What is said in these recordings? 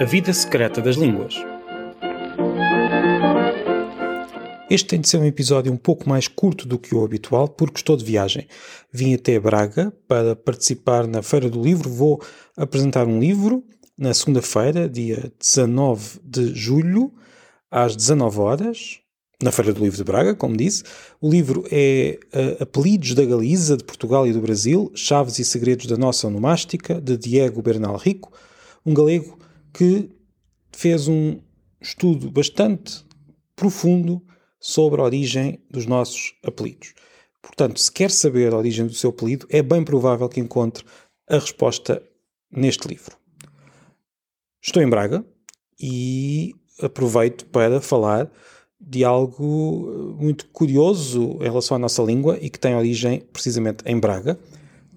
A Vida Secreta das Línguas. Este tem de ser um episódio um pouco mais curto do que o habitual, porque estou de viagem. Vim até Braga para participar na Feira do Livro. Vou apresentar um livro na segunda-feira, dia 19 de julho, às 19 horas, na Feira do Livro de Braga, como disse. O livro é uh, Apelidos da Galiza, de Portugal e do Brasil, Chaves e Segredos da Nossa Onomástica, de Diego Bernal Rico, um galego que fez um estudo bastante profundo sobre a origem dos nossos apelidos. Portanto, se quer saber a origem do seu apelido, é bem provável que encontre a resposta neste livro. Estou em Braga e aproveito para falar de algo muito curioso em relação à nossa língua e que tem origem precisamente em Braga.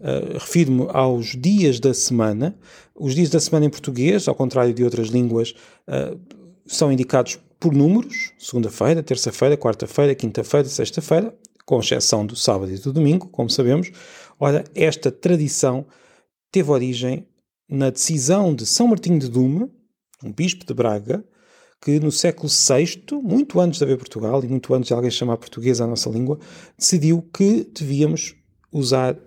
Uh, Refiro-me aos dias da semana. Os dias da semana em português, ao contrário de outras línguas, uh, são indicados por números: segunda-feira, terça-feira, quarta-feira, quinta-feira, sexta-feira, com exceção do sábado e do domingo, como sabemos. Ora, esta tradição teve origem na decisão de São Martinho de Dume, um bispo de Braga, que no século VI, muito antes de haver Portugal e muito antes de alguém chamar português à nossa língua, decidiu que devíamos usar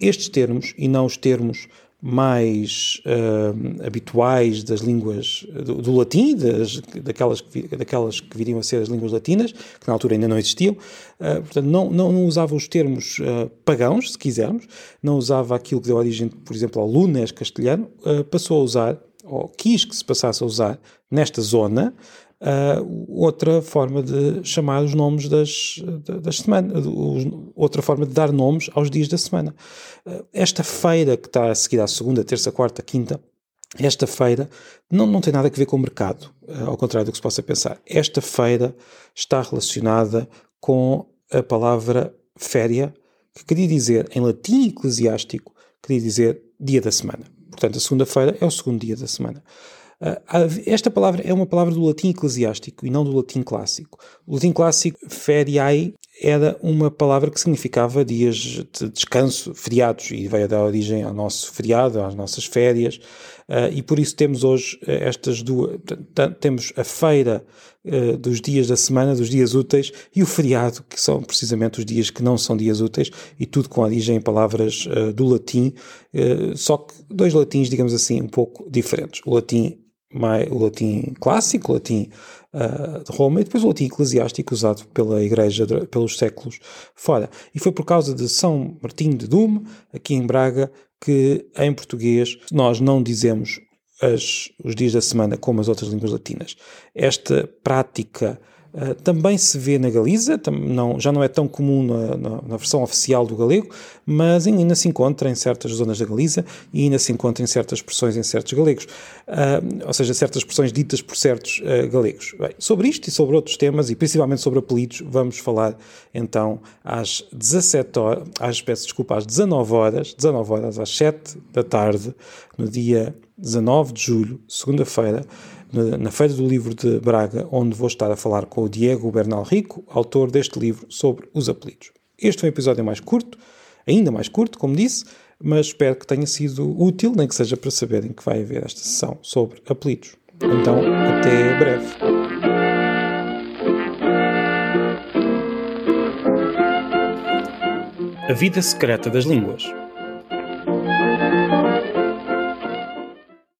estes termos e não os termos mais uh, habituais das línguas do, do latim, das, daquelas, que, daquelas que viriam a ser as línguas latinas, que na altura ainda não existiam. Uh, portanto, não, não, não, usava os termos uh, pagãos, se quisermos, não usava aquilo que deu origem, por exemplo, ao lunes castelhano, passou a usar ou quis que se passasse a usar nesta zona uh, outra forma de chamar os nomes das, das semanas, outra forma de dar nomes aos dias da semana. Uh, esta feira que está a seguir à segunda, terça, quarta, quinta, esta feira não, não tem nada a ver com o mercado, uh, ao contrário do que se possa pensar. Esta feira está relacionada com a palavra féria, que queria dizer, em latim eclesiástico, queria dizer dia da semana. Portanto, a segunda-feira é o segundo dia da semana. Uh, esta palavra é uma palavra do latim eclesiástico e não do latim clássico. O latim clássico, feriae, era uma palavra que significava dias de descanso, feriados, e veio dar origem ao nosso feriado, às nossas férias, uh, e por isso temos hoje uh, estas duas, temos a feira uh, dos dias da semana, dos dias úteis, e o feriado, que são precisamente os dias que não são dias úteis, e tudo com origem em palavras do latim, só que dois latins, digamos assim, um pouco diferentes. O latim mais, o latim clássico, o latim uh, de Roma, e depois o latim eclesiástico usado pela Igreja de, pelos séculos fora. E foi por causa de São Martinho de Dume, aqui em Braga, que em português nós não dizemos as, os dias da semana como as outras línguas latinas. Esta prática Uh, também se vê na Galiza, não, já não é tão comum na, na, na, versão oficial do galego, mas ainda se encontra em certas zonas da Galiza e ainda se encontra em certas expressões em certos galegos, uh, ou seja, certas expressões ditas por certos uh, galegos. Bem, sobre isto e sobre outros temas, e principalmente sobre apelidos, vamos falar então às 17 horas, às, peço desculpa, às 19 horas, 19 horas às 7 da tarde, no dia 19 de julho, segunda-feira, na Feira do Livro de Braga, onde vou estar a falar com o Diego Bernal Rico, autor deste livro sobre os apelidos. Este foi um episódio mais curto, ainda mais curto, como disse, mas espero que tenha sido útil, nem que seja para saberem que vai haver esta sessão sobre apelidos. Então, até breve. A Vida Secreta das Línguas